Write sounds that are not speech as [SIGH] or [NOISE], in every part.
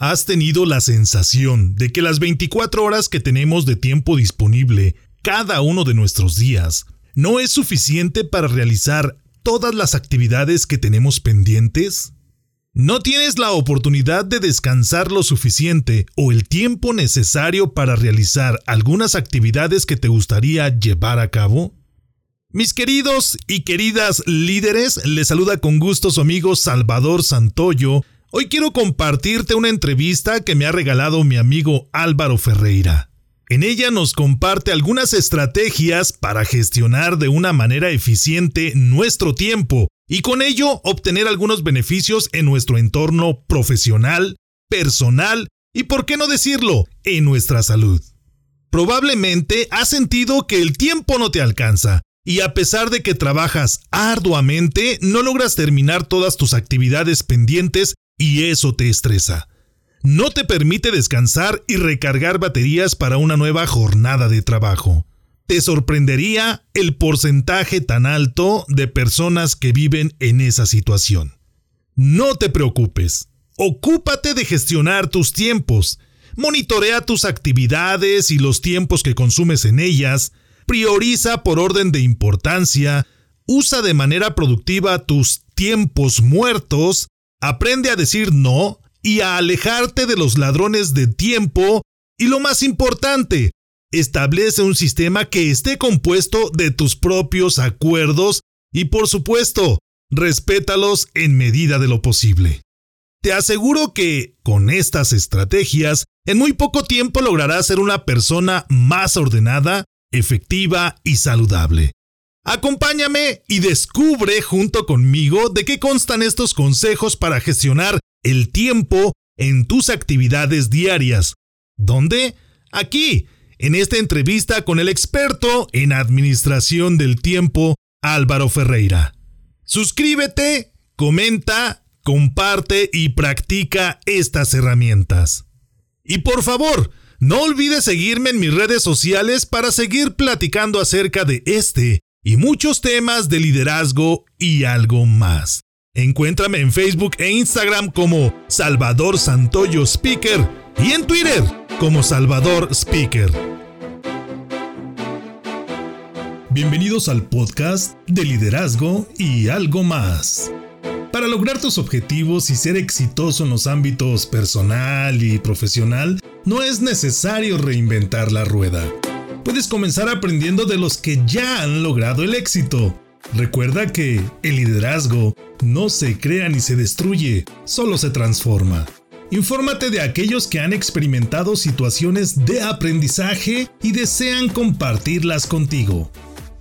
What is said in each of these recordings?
¿Has tenido la sensación de que las 24 horas que tenemos de tiempo disponible cada uno de nuestros días no es suficiente para realizar todas las actividades que tenemos pendientes? ¿No tienes la oportunidad de descansar lo suficiente o el tiempo necesario para realizar algunas actividades que te gustaría llevar a cabo? Mis queridos y queridas líderes, les saluda con gusto su amigo Salvador Santoyo Hoy quiero compartirte una entrevista que me ha regalado mi amigo Álvaro Ferreira. En ella nos comparte algunas estrategias para gestionar de una manera eficiente nuestro tiempo y con ello obtener algunos beneficios en nuestro entorno profesional, personal y, por qué no decirlo, en nuestra salud. Probablemente has sentido que el tiempo no te alcanza y a pesar de que trabajas arduamente, no logras terminar todas tus actividades pendientes y eso te estresa. No te permite descansar y recargar baterías para una nueva jornada de trabajo. Te sorprendería el porcentaje tan alto de personas que viven en esa situación. No te preocupes. Ocúpate de gestionar tus tiempos. Monitorea tus actividades y los tiempos que consumes en ellas. Prioriza por orden de importancia. Usa de manera productiva tus tiempos muertos Aprende a decir no y a alejarte de los ladrones de tiempo y lo más importante, establece un sistema que esté compuesto de tus propios acuerdos y por supuesto, respétalos en medida de lo posible. Te aseguro que, con estas estrategias, en muy poco tiempo lograrás ser una persona más ordenada, efectiva y saludable. Acompáñame y descubre junto conmigo de qué constan estos consejos para gestionar el tiempo en tus actividades diarias. ¿Dónde? Aquí, en esta entrevista con el experto en administración del tiempo, Álvaro Ferreira. Suscríbete, comenta, comparte y practica estas herramientas. Y por favor, no olvides seguirme en mis redes sociales para seguir platicando acerca de este y muchos temas de liderazgo y algo más. Encuéntrame en Facebook e Instagram como Salvador Santoyo Speaker y en Twitter como Salvador Speaker. Bienvenidos al podcast de liderazgo y algo más. Para lograr tus objetivos y ser exitoso en los ámbitos personal y profesional, no es necesario reinventar la rueda puedes comenzar aprendiendo de los que ya han logrado el éxito. Recuerda que el liderazgo no se crea ni se destruye, solo se transforma. Infórmate de aquellos que han experimentado situaciones de aprendizaje y desean compartirlas contigo.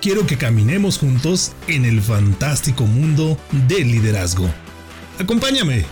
quiero que caminemos juntos en el fantástico mundo del liderazgo. Acompáñame.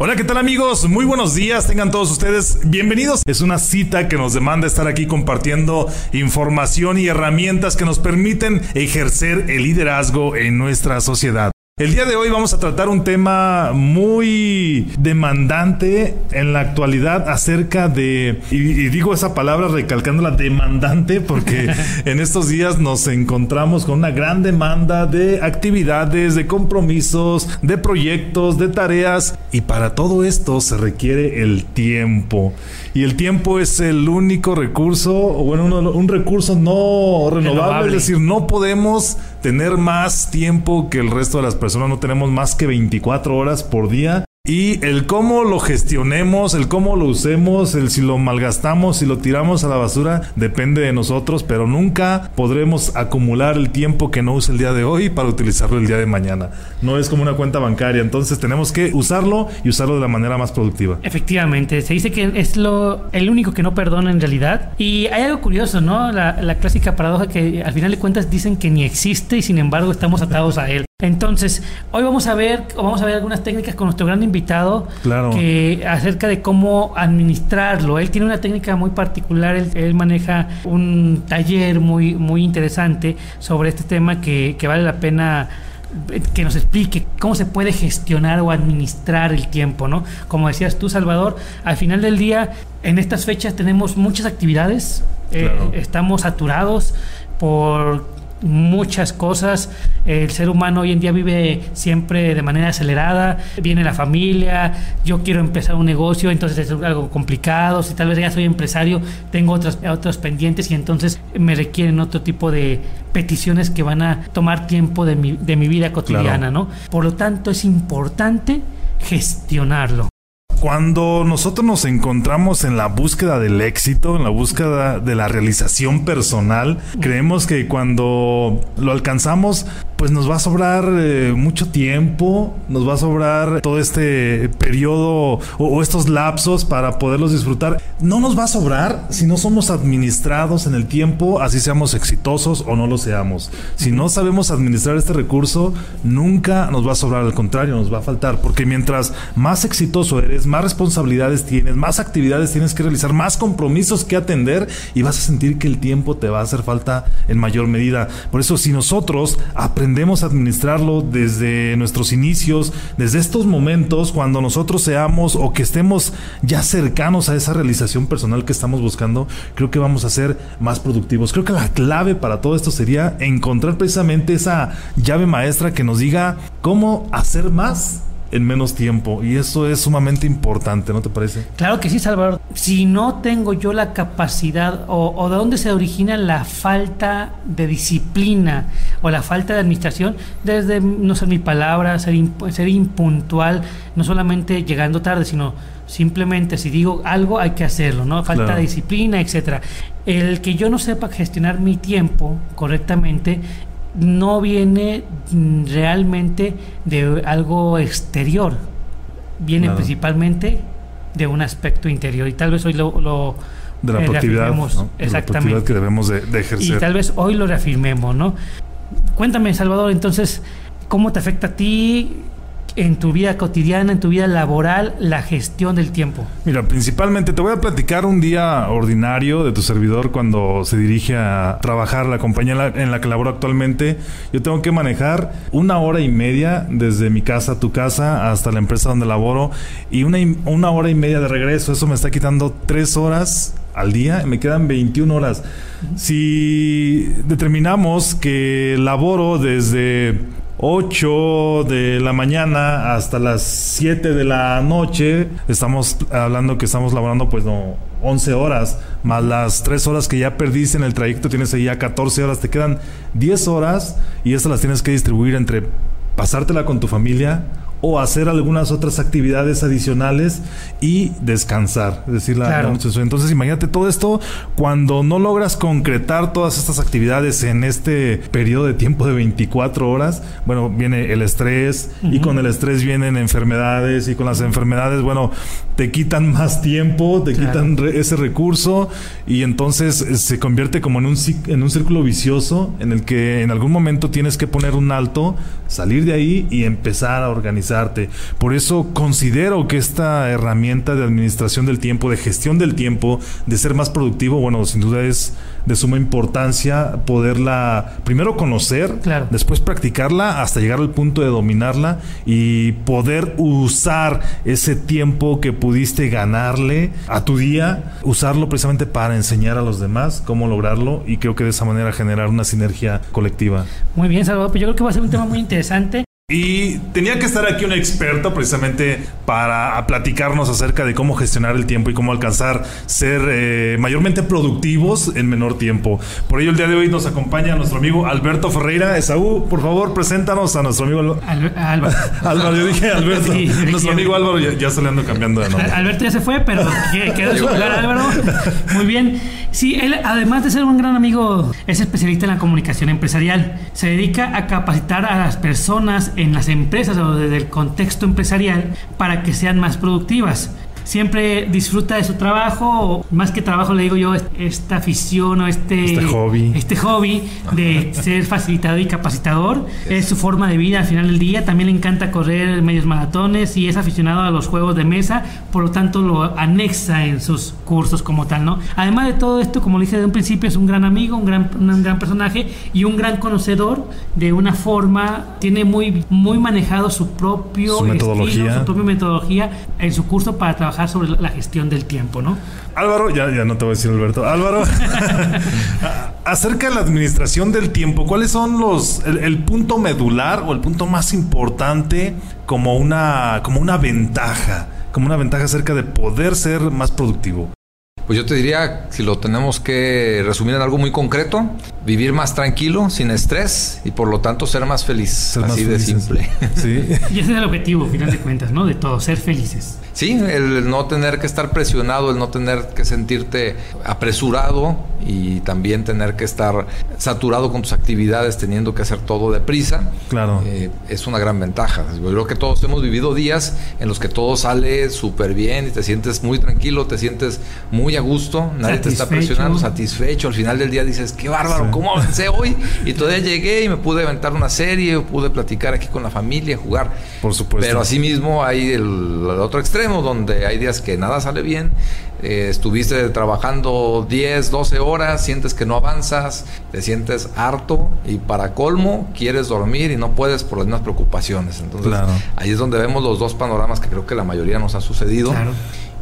Hola, ¿qué tal amigos? Muy buenos días, tengan todos ustedes bienvenidos. Es una cita que nos demanda estar aquí compartiendo información y herramientas que nos permiten ejercer el liderazgo en nuestra sociedad. El día de hoy vamos a tratar un tema muy demandante en la actualidad acerca de, y, digo esa palabra recalcándola demandante porque [LAUGHS] en estos días nos encontramos con una gran demanda de actividades, de compromisos, de proyectos, de tareas y para todo esto se requiere el tiempo. Y el tiempo es el único recurso, o bueno, un, recurso no renovable, es decir, no podemos tener más tiempo que el resto de las personas, no tenemos más que 24 horas por día y el cómo lo gestionemos, el cómo lo usemos, el si lo malgastamos, si lo tiramos a la basura, depende de nosotros, pero nunca podremos acumular el tiempo que no use el día de hoy para utilizarlo el día de mañana. No es como una cuenta bancaria, entonces tenemos que usarlo y usarlo de la manera más productiva. Efectivamente, se dice que es lo el único que no perdona en realidad. Y hay algo curioso, ¿no? La, la clásica paradoja que al final de cuentas dicen que ni existe y sin embargo estamos atados a él. Entonces, hoy vamos a ver, vamos a ver algunas técnicas con nuestro gran invitado claro. que acerca de cómo administrarlo. Él tiene una técnica muy particular, él, maneja un taller muy, muy interesante sobre este tema que, que vale la pena que nos explique cómo se puede gestionar o administrar el tiempo, ¿no? Como decías tú, Salvador, al final del día, en estas fechas tenemos muchas actividades, eh, estamos saturados por muchas cosas. El ser humano hoy en día vive siempre de manera acelerada. Viene la familia, yo quiero empezar un negocio, entonces es algo complicado. Si tal vez ya soy empresario, tengo otros, otros pendientes y entonces me requieren otro tipo de peticiones que van a tomar tiempo de mi, de mi vida cotidiana, ¿no? Por lo tanto, es importante gestionarlo. Cuando nosotros nos encontramos en la búsqueda del éxito, en la búsqueda de la realización personal, creemos que cuando lo alcanzamos, pues nos va a sobrar eh, mucho tiempo, nos va a sobrar todo este periodo o, estos lapsos para poderlos disfrutar. No nos va a sobrar si no somos administrados en el tiempo, así seamos exitosos o no lo seamos. Si no sabemos administrar este recurso, nunca nos va a sobrar, al contrario, nos va a faltar, porque mientras más exitoso eres, más responsabilidades tienes, más actividades tienes que realizar, más compromisos que atender y vas a sentir que el tiempo te va a hacer falta en mayor medida. Por eso si nosotros aprendemos a administrarlo desde nuestros inicios, desde estos momentos, cuando nosotros seamos o que estemos ya cercanos a esa realización personal que estamos buscando, creo que vamos a ser más productivos. Creo que la clave para todo esto sería encontrar precisamente esa llave maestra que nos diga cómo hacer más en menos tiempo y eso es sumamente importante, ¿no te parece? Claro que sí, Salvador. Si no tengo yo la capacidad o, de dónde se origina la falta de disciplina o la falta de administración, desde no ser mi palabra, ser, ser impuntual, no solamente llegando tarde, sino simplemente si digo algo hay que hacerlo, ¿no? Falta de disciplina, etcétera. El que yo no sepa gestionar mi tiempo correctamente no viene realmente de algo exterior, viene principalmente de un aspecto interior y tal vez hoy lo, de la productividad, exactamente. que debemos de, ejercer y tal vez hoy lo reafirmemos, ¿no? Cuéntame, Salvador, entonces, ¿cómo te afecta a ti en tu vida cotidiana, en tu vida laboral, la gestión del tiempo? Mira, principalmente te voy a platicar un día ordinario de tu servidor cuando se dirige a trabajar la compañía en la que laboro actualmente. Yo tengo que manejar una hora y media desde mi casa a tu casa hasta la empresa donde laboro y una, una hora y media de regreso. Eso me está quitando tres horas al día, me quedan 21 horas. Si determinamos que laboro desde 8 de la mañana hasta las 7 de la noche. Estamos hablando que estamos laborando pues no 11 horas, más las 3 horas que ya perdiste en el trayecto, tienes ahí ya 14 horas, te quedan 10 horas y estas las tienes que distribuir entre pasártela con tu familia o hacer algunas otras actividades adicionales y descansar. Es decir, la, entonces imagínate todo esto cuando no logras concretar todas estas actividades en este periodo de tiempo de 24 horas, bueno, viene el estrés y con el estrés vienen enfermedades y con las enfermedades, bueno, te quitan más tiempo, te quitan ese recurso y entonces se convierte como en un, en un círculo vicioso en el que en algún momento tienes que poner un alto, salir de ahí y empezar a organizar por eso considero que esta herramienta de administración del tiempo, de gestión del tiempo, de ser más productivo, bueno, sin duda es de suma importancia poderla primero conocer, después practicarla hasta llegar al punto de dominarla y poder usar ese tiempo que pudiste ganarle a tu día, usarlo precisamente para enseñar a los demás cómo lograrlo y creo que de esa manera generar una sinergia colectiva. Muy bien, Salvador, pues yo creo que va a ser un tema muy interesante y tenía que estar aquí un experto precisamente para platicarnos acerca de cómo gestionar el tiempo y cómo alcanzar ser eh, mayormente productivos en menor tiempo. Por ello el día de hoy nos acompaña nuestro amigo Alberto Ferreira. Esaú, por favor, preséntanos a nuestro amigo Álvaro. [LAUGHS] Álvaro, yo dije Alberto. nuestro amigo Álvaro ya, se le ando cambiando de nombre. Alberto ya se fue, pero quedó en su lugar Álvaro. Muy bien. Sí, él además de ser un gran amigo, es especialista en la comunicación empresarial. Se dedica a capacitar a las personas en las empresas o desde el contexto empresarial para que sean más productivas. Siempre disfruta de su trabajo, más que trabajo le digo yo, esta afición o este, este hobby, este hobby de [LAUGHS] ser facilitador y capacitador. Es su forma de vida al final del día. También le encanta correr medios maratones y es aficionado a los juegos de mesa, por lo tanto lo anexa en sus cursos como tal, ¿no? Además de todo esto, como le dije de un principio, es un gran amigo, un gran, un gran personaje y un gran conocedor de una forma, tiene muy, muy manejado su propio metodología. su propia metodología en su curso para trabajar sobre la gestión del tiempo, ¿no? Álvaro, ya, ya no te voy a decir Alberto. Álvaro, [LAUGHS] acerca de la administración del tiempo, ¿cuáles son los el, punto medular o el punto más importante como una, como una ventaja? Como una ventaja acerca de poder ser más productivo. Pues yo te diría, si lo tenemos que resumir en algo muy concreto, vivir más tranquilo, sin estrés y por lo tanto ser más feliz. así de simple. Sí. [LAUGHS] y ese es el objetivo, al final de cuentas, ¿no? De todo, ser felices. Sí, el no tener que estar presionado, el no tener que sentirte apresurado y también tener que estar saturado con tus actividades, teniendo que hacer todo deprisa. Claro. Eh, es una gran ventaja. Yo creo que todos hemos vivido días en los que todo sale súper bien y te sientes muy tranquilo, te sientes muy a gusto, nadie te está presionando, satisfecho. Al final del día dices, qué bárbaro, ¿cómo avancé hoy? Y todavía llegué y me pude aventar una serie, pude platicar aquí con la familia, jugar. Por supuesto. Pero asimismo hay el, el otro extremo donde hay días que nada sale bien, eh, estuviste trabajando 10, 12 horas, sientes que no avanzas, te sientes harto y para colmo quieres dormir y no puedes por las mismas preocupaciones. Entonces ahí es donde vemos los dos panoramas que creo que la mayoría nos ha sucedido.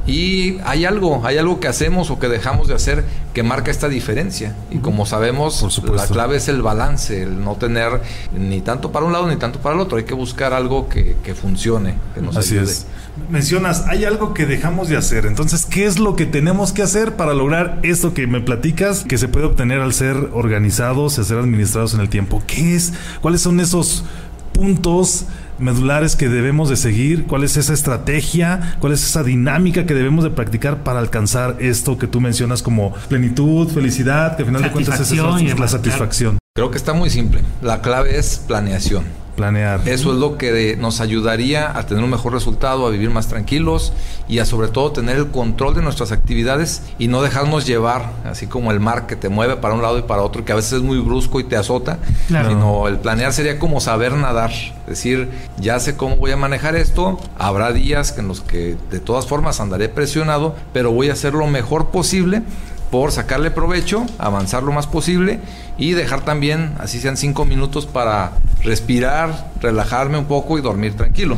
Y hay algo, hay algo que hacemos o que dejamos de hacer que marca esta diferencia. Y como sabemos, la clave es el balance, el no tener ni tanto para un lado ni tanto para el otro. Hay que buscar algo que, funcione, que nos Así es. Mencionas, hay algo que dejamos de hacer. Entonces, ¿qué es lo que tenemos que hacer para lograr esto que me platicas, que se puede obtener al ser organizados, al ser administrados en el tiempo? ¿Qué es? ¿Cuáles son esos puntos? Medulares que debemos de seguir, cuál es esa estrategia, cuál es esa dinámica que debemos de practicar para alcanzar esto que tú mencionas como plenitud, felicidad, que al final de cuentas es, es la satisfacción. Creo que está muy simple. La clave es planeación. Planear. Eso es lo que nos ayudaría a tener un mejor resultado, a vivir más tranquilos y a sobre todo tener el control de nuestras actividades y no dejarnos llevar, así como el mar que te mueve para un lado y para otro, que a veces es muy brusco y te azota, claro. sino el planear sería como saber nadar, es decir, ya sé cómo voy a manejar esto, habrá días en los que de todas formas andaré presionado, pero voy a hacer lo mejor posible por sacarle provecho, avanzar lo más posible y dejar también, así sean cinco minutos para respirar, relajarme un poco y dormir tranquilo.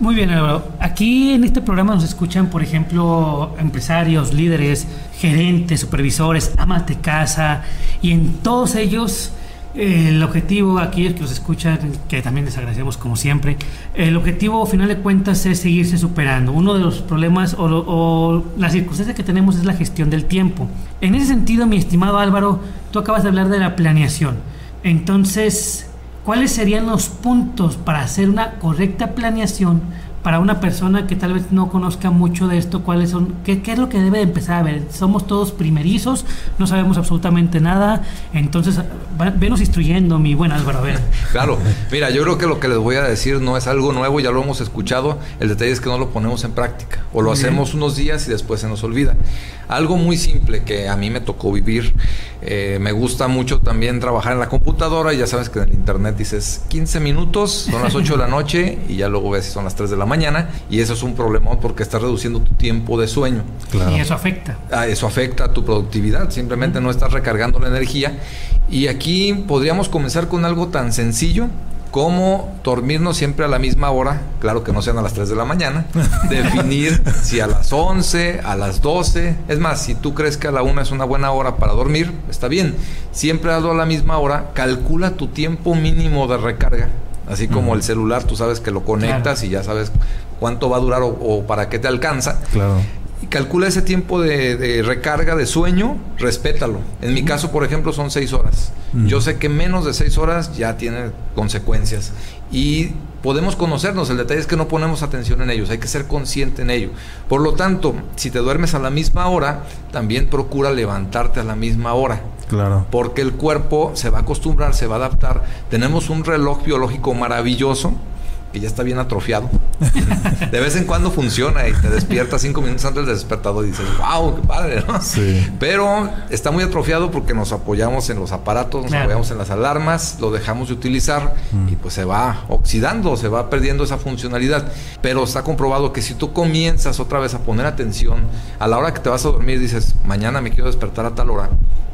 Muy bien, Álvaro. Aquí en este programa nos escuchan, por ejemplo, empresarios, líderes, gerentes, supervisores, amas de casa y en todos ellos el objetivo, aquellos que nos escuchan, que también les agradecemos como siempre, el objetivo, al final de cuentas, es seguirse superando. Uno de los problemas o, o la circunstancia que tenemos es la gestión del tiempo. En ese sentido, mi estimado Álvaro, tú acabas de hablar de la planeación. Entonces, ¿cuáles serían los puntos para hacer una correcta planeación para una persona que tal vez no conozca mucho de esto, cuáles son, qué, qué, es lo que debe de empezar a ver. Somos todos primerizos, no sabemos absolutamente nada, entonces venos instruyendo, mi buen Álvaro, a ver. [LAUGHS] Claro, mira, yo creo que lo que les voy a decir no es algo nuevo, ya lo hemos escuchado, el detalle es que no lo ponemos en práctica, o lo hacemos unos días y después se nos olvida. Algo muy simple que a mí me tocó vivir, eh, me gusta mucho también trabajar en la computadora, y ya sabes que en el internet dices 15 minutos, son las 8 de la [LAUGHS] noche, y ya luego ves si son las 3 de la mañana y eso es un problema porque estás reduciendo tu tiempo de sueño. Y eso afecta. Ah, eso afecta a tu productividad, simplemente no estás recargando la energía. Y aquí podríamos comenzar con algo tan sencillo como dormirnos siempre a la misma hora, claro que no sean a las 3 de la mañana, [LAUGHS] definir si a las 11, a las 12, es más, si tú crees que a la 1 es una buena hora para dormir, está bien, siempre hazlo a la misma hora, calcula tu tiempo mínimo de recarga Así como el celular, tú sabes que lo conectas y ya sabes cuánto va a durar o, para qué te alcanza. Claro. Y calcula ese tiempo de, recarga de sueño, respétalo. En mi caso, por ejemplo, son seis horas. Yo sé que menos de seis horas ya tiene consecuencias. Y podemos conocernos. El detalle es que no ponemos atención en ellos. Hay que ser consciente en ello. Por lo tanto, si te duermes a la misma hora, también procura levantarte a la misma hora. Claro. Porque el cuerpo se va a acostumbrar, se va a adaptar. Tenemos un reloj biológico maravilloso que ya está bien atrofiado. [LAUGHS] de vez en cuando funciona y te despiertas cinco minutos antes del despertador y dices, wow, qué padre, ¿no? Sí. Pero está muy atrofiado porque nos apoyamos en los aparatos, nos apoyamos en las alarmas, lo dejamos de utilizar mm. y pues se va oxidando, se va perdiendo esa funcionalidad. Pero está comprobado que si tú comienzas otra vez a poner atención a la hora que te vas a dormir, dices, mañana me quiero despertar a tal hora,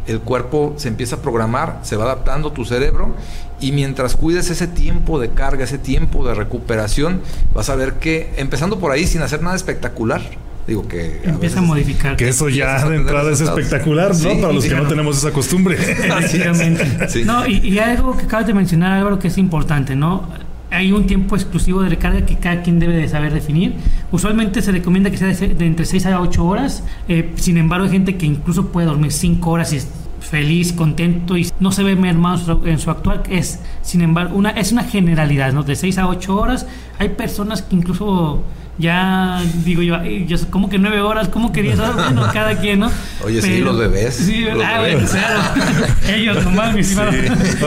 el cuerpo se empieza a programar, se va adaptando tu cerebro y mientras cuides ese tiempo de carga, ese tiempo de recuperación, vas a ver que empezando por ahí sin hacer nada espectacular, digo que empieza a, modificar. Que eso ya de entrada es espectacular no para los que no tenemos esa costumbre. Efectivamente [LAUGHS] no y, y, algo que acabas de mencionar algo que es importante no hay un tiempo exclusivo de recarga que cada quien debe de saber definir. Usualmente se recomienda que sea de, entre 6 a 8 horas. Eh, sin embargo, hay gente que incluso puede dormir 5 horas y es feliz, contento y no se ve mermado en su actual. Es, sin embargo, una, es una generalidad, ¿no? De 6 a 8 horas. Hay personas que incluso ya digo yo, yo como que nueve horas, como que diez horas, [LAUGHS] bueno, cada quien, ¿no? Oye, sí, los bebés. Sí, los ah, bebés. claro. [LAUGHS] Ellos nomás, mi sí.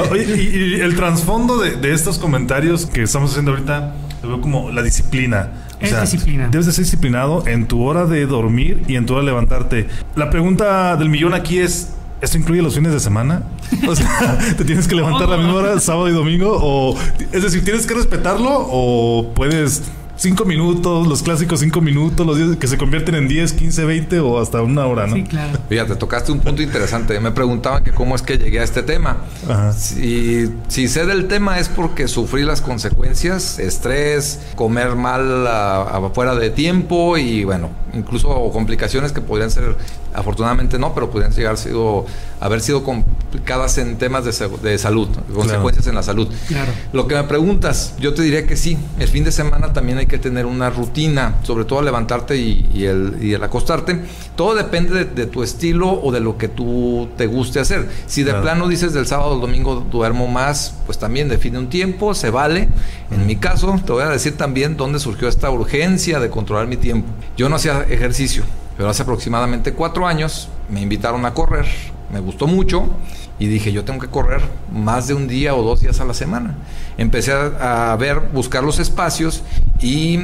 Oye, y, el trasfondo de, de, estos comentarios que estamos haciendo ahorita, lo veo como la disciplina. O es disciplina. Debes de ser disciplinado en tu hora de dormir y en tu hora de levantarte. La pregunta del millón aquí es, ¿Esto incluye los fines de semana? O sea, [LAUGHS] ¿te tienes que levantar a la misma hora sábado y domingo? O, es decir, ¿tienes que respetarlo o puedes cinco minutos, los clásicos cinco minutos, los días que se convierten en 10, 15, 20 o hasta una hora, ¿no? Sí, claro. Fíjate, tocaste un punto interesante. Me preguntaban que cómo es que llegué a este tema. Ajá. Si, si sé del tema es porque sufrí las consecuencias, estrés, comer mal afuera de tiempo y bueno, incluso complicaciones que podrían ser, afortunadamente no, pero podrían llegar sido, haber sido complicadas en temas de, de salud, consecuencias en la salud. Claro. Lo que me preguntas, yo te diría que sí. El fin de semana también hay que tener una rutina, sobre todo levantarte y, el, acostarte. Todo depende de, tu estilo o de lo que tú te guste hacer. Si de plano dices del sábado al domingo duermo más, pues también define un tiempo, se vale. En mi caso, te voy a decir también dónde surgió esta urgencia de controlar mi tiempo. Yo no hacía ejercicio, pero hace aproximadamente cuatro años me invitaron a correr. Me gustó mucho y dije, yo tengo que correr más de un día o dos días a la semana. Empecé a, ver, buscar los espacios y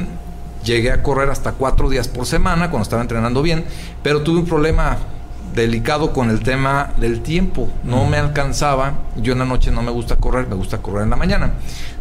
llegué a correr hasta cuatro días por semana cuando estaba entrenando bien, pero tuve un problema delicado con el tema del tiempo. No me alcanzaba. Yo en la noche no me gusta correr, me gusta correr en la mañana.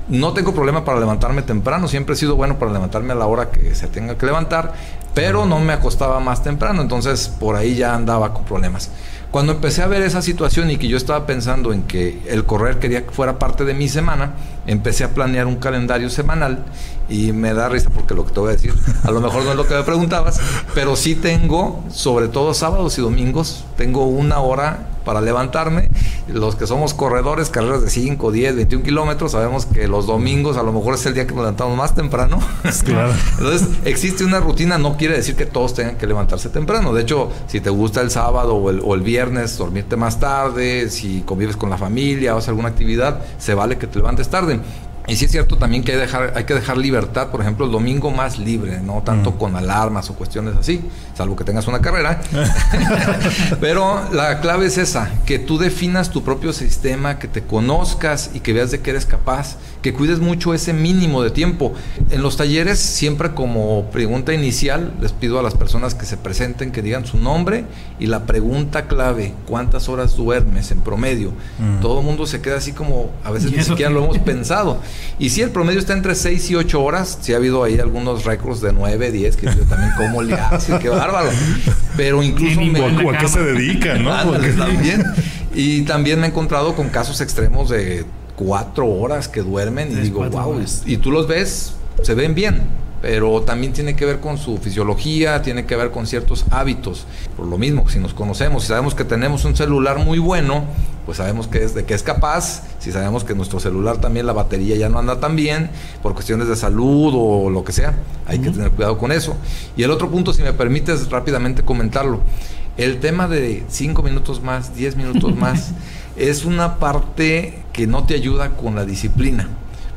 No tengo problema para levantarme temprano, siempre he sido bueno para levantarme a la hora que se tenga que levantar, pero no me acostaba más temprano, entonces por ahí ya andaba con problemas. Cuando empecé a ver esa situación y que yo estaba pensando en que el correr quería que fuera parte de mi semana, empecé a planear un calendario semanal y me da risa porque lo que te voy a decir, a lo mejor no es lo que me preguntabas, pero sí tengo, sobre todo sábados y domingos, tengo una hora para levantarme. Los que somos corredores, carreras de 5, 10, 21 kilómetros, sabemos que los domingos a lo mejor es el día que nos levantamos más temprano. [LAUGHS] Claro. Entonces, existe una rutina, no quiere decir que todos tengan que levantarse temprano. De hecho, si te gusta el sábado o el, o el viernes, dormirte más tarde, si convives con la familia o haces alguna actividad, se vale que te levantes tarde. Y sí es cierto también que hay, dejar, hay que dejar libertad, por ejemplo, el domingo más libre, no tanto con alarmas o cuestiones así, salvo que tengas una carrera. [LAUGHS] [LAUGHS] Pero la clave es esa, que tú definas tu propio sistema, que te conozcas y que veas de qué eres capaz, que cuides mucho ese mínimo de tiempo. En los talleres, siempre como pregunta inicial, les pido a las personas que se presenten que digan su nombre y la pregunta clave, ¿cuántas horas duermes en promedio? Todo el mundo se queda así como, a veces ni siquiera lo hemos pensado. [LAUGHS] Y si el promedio está entre 6 y 8 horas, sí ha habido ahí algunos récords de 9, 10, que yo también como le hace, qué bárbaro. Pero incluso me... ¿A qué se dedican, no? también. Y también me he encontrado con casos extremos de 4 horas que duermen y digo, wow, y tú los ves, se ven bien pero también tiene que ver con su fisiología, tiene que ver con ciertos hábitos. Por lo mismo, si nos conocemos, si sabemos que tenemos un celular muy bueno, pues sabemos que es, de qué es capaz, si sabemos que nuestro celular también la batería ya no anda tan bien, por cuestiones de salud o lo que sea, hay que tener cuidado con eso. Y el otro punto, si me permites rápidamente comentarlo, el tema de 5 minutos más, 10 minutos [LAUGHS] más, es una parte que no te ayuda con la disciplina.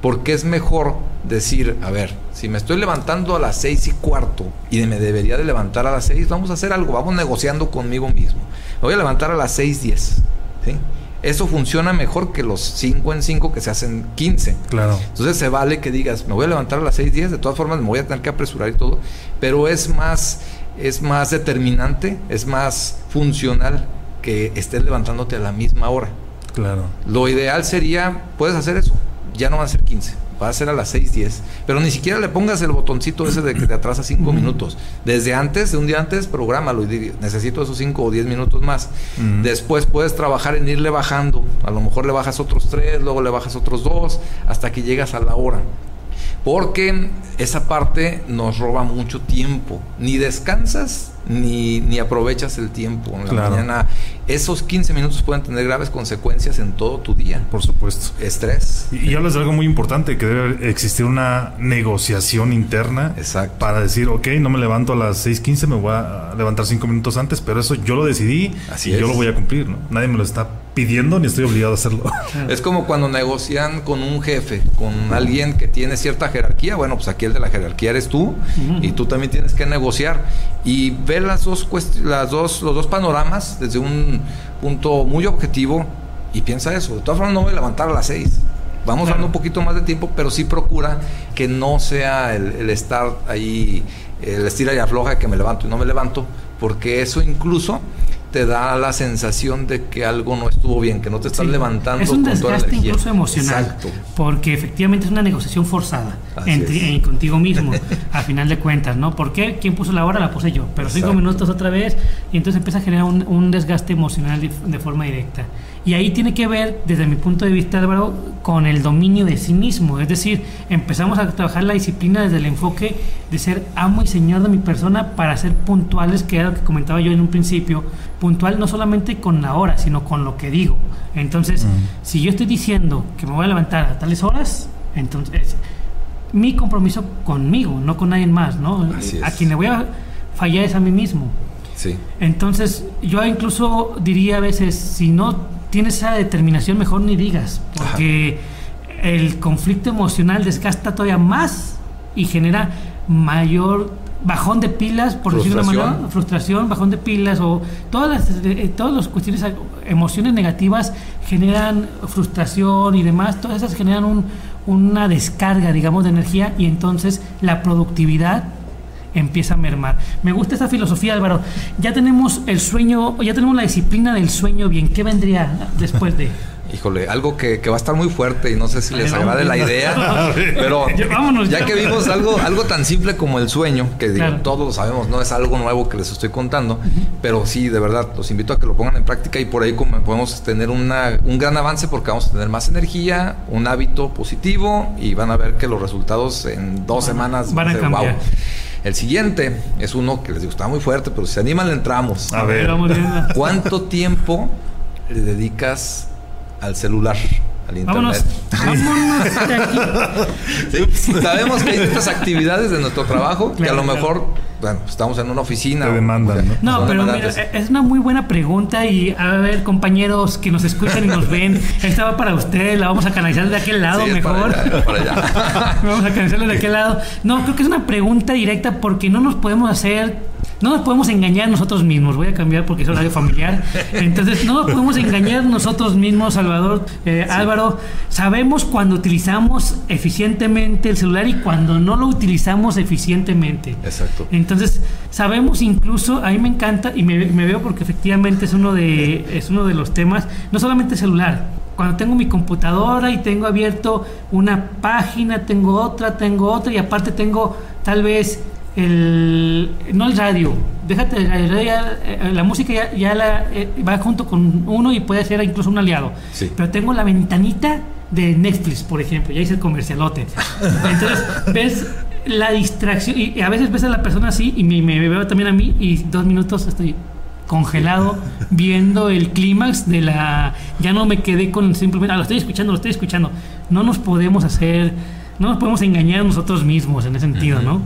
Porque es mejor decir, a ver, si me estoy levantando a las seis y cuarto y me debería de levantar a las seis, vamos a hacer algo, vamos negociando conmigo mismo. Me voy a levantar a las seis diez, ¿sí? Eso funciona mejor que los 5 en 5 que se hacen 15. Claro. Entonces se vale que digas, me voy a levantar a las 6, 10, de todas formas me voy a tener que apresurar y todo, pero es más, es más determinante, es más funcional que estés levantándote a la misma hora. Claro. Lo ideal sería, puedes hacer eso, ya no va a ser 15, va a ser a las 6:10. Pero ni siquiera le pongas el botoncito ese de que te atrasa 5 minutos. Desde antes, de un día antes, prográmalo y di, necesito esos 5 o 10 minutos más. Después puedes trabajar en irle bajando. A lo mejor le bajas otros 3, luego le bajas otros 2, hasta que llegas a la hora. Porque esa parte nos roba mucho tiempo. Ni descansas ni, ni aprovechas el tiempo. En la Claro. mañana, esos 15 minutos pueden tener graves consecuencias en todo tu día. Por supuesto. Estrés. Y, y hablas de algo muy importante, que debe existir una negociación interna Exacto. para decir, ok, no me levanto a las 6.15, me voy a levantar 5 minutos antes, pero eso yo lo decidí Así y yo lo voy a cumplir, ¿no? Nadie me lo está pidiendo ni estoy obligado a hacerlo. [LAUGHS] Es como cuando negocian con un jefe, con alguien que tiene cierta jerarquía. Bueno, pues aquí el de la jerarquía eres tú y tú también tienes que negociar y ver las dos, las dos, los dos panoramas desde un punto muy objetivo y piensa eso. De todas formas, no voy a levantar a las seis. Vamos Claro. dando un poquito más de tiempo, pero sí procura que no sea el, el estar ahí, el estira y afloja que me levanto y no me levanto, porque eso incluso te da la sensación de que algo no estuvo bien, que no te estás Sí. levantando Es un con toda la desgaste energía. incluso emocional. Exacto. Porque efectivamente es una negociación forzada entre, en- contigo mismo, [LAUGHS] a final de cuentas, ¿no? ¿Por qué? ¿Quién puso la hora? La puse yo. Pero cinco minutos otra vez y entonces empieza a generar un, un desgaste emocional de, de forma directa. Y ahí tiene que ver, desde mi punto de vista, Álvaro, con el dominio de sí mismo. Es decir, empezamos a trabajar la disciplina desde el enfoque de ser amo y señor de mi persona para ser puntuales, que era lo que comentaba yo en un principio. Puntual no solamente con la hora, sino con lo que digo. Entonces, si yo estoy diciendo que me voy a levantar a tales horas, entonces mi compromiso conmigo, no con nadie más, ¿no? Así es. A quien le voy a fallar es a mí mismo. Sí. Entonces, yo incluso diría a veces, si no tienes esa determinación, mejor ni digas, porque el conflicto emocional desgasta todavía más y genera mayor bajón de pilas, por decirlo de una Frustración. manera, frustración, bajón de pilas o todas las, eh, todas las cuestiones, emociones negativas generan frustración y demás, todas esas generan un- una descarga, digamos, de energía y entonces la productividad empieza a mermar. Me gusta esta filosofía, Álvaro. Ya tenemos el sueño, ya tenemos la disciplina del sueño bien. ¿Qué vendría después de? [LAUGHS] Híjole, algo que, que va a estar muy fuerte y no sé si les Ay, agrade la idea, [LAUGHS] pero [LAUGHS] Ya, vámonos, ya ya. que vimos algo, algo tan simple como el sueño, que digo, todos lo sabemos, no es algo nuevo que les estoy contando, pero sí, de verdad, los invito a que lo pongan en práctica y por ahí como podemos tener una, un gran avance porque vamos a tener más energía, un hábito positivo y van a ver que los resultados en dos semanas van a ser cambiar. guau. El siguiente es uno que les digo, está muy fuerte, pero si se animan le entramos. A ver. ¿Cuánto tiempo le dedicas al celular, al Vámonos. internet? Vámonos de aquí. [LAUGHS] Sí, Sabemos que hay ciertas actividades de nuestro trabajo que a Claro, lo claro. Bueno, estamos en una oficina. Te o- demandan, ¿no? No, pero mira, es una muy buena pregunta y a ver, compañeros que nos escuchan y nos ven, [LAUGHS] esta va para ustedes, la vamos a canalizar de aquel lado Sí, es para mejor. allá, es para allá. [LAUGHS] Vamos a canalizarlo de aquel lado. No, creo que es una pregunta directa porque no nos podemos hacer, no nos podemos engañar nosotros mismos. Voy a cambiar porque es horario familiar. Entonces, no nos podemos engañar nosotros mismos, Salvador, eh, Álvaro. Sabemos cuando utilizamos eficientemente el celular y cuando no lo utilizamos eficientemente. Exacto. Entonces, sabemos incluso, a mí me encanta y me, me veo porque efectivamente es uno, de, es uno de los temas, no solamente celular, cuando tengo mi computadora y tengo abierto una página, tengo otra, tengo otra y aparte tengo tal vez el, no el radio, déjate el radio, ya, eh, la música ya, ya la, eh, va junto con uno y puede ser incluso un aliado, Sí. pero tengo la ventanita de Netflix, por ejemplo, ya hice el comercialote. Entonces, [LAUGHS] ves la distracción y, a veces ves a la persona así y me, me veo también a mí y dos minutos estoy congelado viendo el clímax de la ya no me quedé con simplemente ah, lo estoy escuchando lo estoy escuchando. No nos podemos hacer no nos podemos engañar nosotros mismos en ese sentido no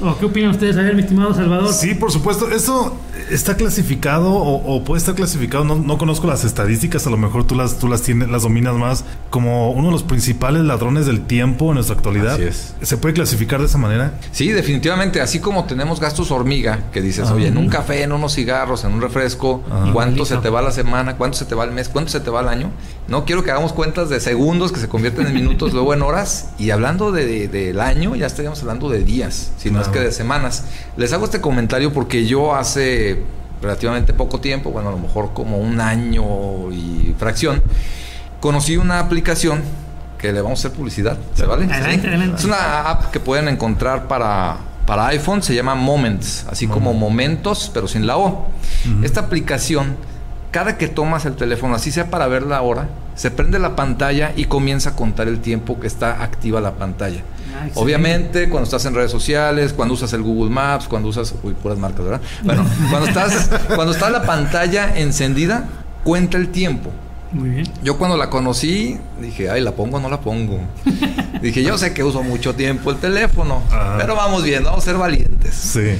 ¿O qué opinan ustedes? A ver, mi estimado Salvador. Sí, por supuesto. Esto está clasificado o, puede estar clasificado. No, no, conozco las estadísticas, a lo mejor tú las, tú las tienes, las dominas más, como uno de los principales ladrones del tiempo en nuestra actualidad. Así es. ¿Se puede clasificar de esa manera? Sí, definitivamente. Así como tenemos gastos hormiga, que dices, oye, en un café, en unos cigarros, en un refresco, ¿cuánto se te va la semana? ¿Cuánto se te va el mes? ¿Cuánto se te va el año? No quiero que hagamos cuentas de segundos que se convierten en minutos, [LAUGHS] luego en horas. Y hablando del de, año, ya estaríamos hablando de días, si no es que de semanas. Les hago este comentario porque yo hace relativamente poco tiempo, bueno, a lo mejor como un año y fracción, conocí una aplicación que le vamos a hacer publicidad, ¿se vale? Es una app que pueden encontrar para, para iPhone, se llama Moments, así como momentos, pero sin la O. Esta aplicación, cada que tomas el teléfono, así sea para ver la hora, se prende la pantalla y comienza a contar el tiempo que está activa la pantalla. Ah, Obviamente, cuando estás en redes sociales, cuando usas el Google Maps, cuando usas, uy, puras marcas, ¿verdad? Bueno, [LAUGHS] cuando estás, cuando está la pantalla encendida, cuenta el tiempo. Muy bien. Yo cuando la conocí, dije, ay, ¿la pongo o no la pongo? [LAUGHS] dije, yo sé que uso mucho tiempo el teléfono, pero vamos bien, vamos a ser valientes. Sí.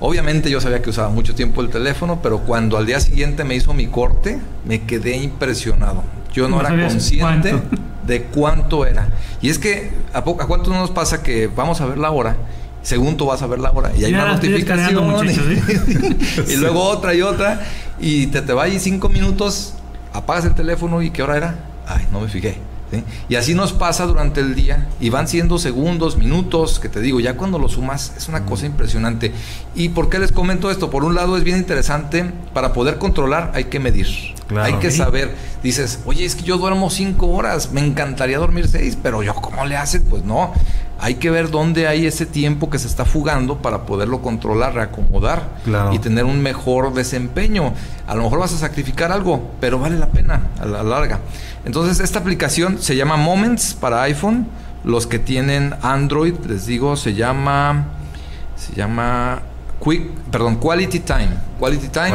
Obviamente yo sabía que usaba mucho tiempo el teléfono, pero cuando al día siguiente me hizo mi corte, me quedé impresionado. Yo no, era consciente de cuánto era. Y es que, ¿a, ¿a cuánto no nos pasa que vamos a ver la hora? Según tú vas a ver la hora y hay una notificación y, [LAUGHS] y, luego otra y otra y te, te va ahí cinco minutos, apagas el teléfono y ¿qué hora era? Ay, no me fijé. Y así nos pasa durante el día y van siendo segundos, minutos, que te digo, ya cuando lo sumas es una cosa impresionante. ¿Y por qué les comento esto? Por un lado es bien interesante, para poder controlar hay que medir, hay que saber, dices, oye, es que yo duermo cinco horas, me encantaría dormir seis, pero yo, ¿cómo le hacen? Pues no, hay que ver dónde hay ese tiempo que se está fugando para poderlo controlar, reacomodar y tener un mejor desempeño. A lo mejor vas a sacrificar algo, pero vale la pena a la larga. Entonces, esta aplicación se llama Moments para iPhone. Los que tienen Android, les digo, se llama. Se llama. Quick, perdón, Quality Time. Quality Time.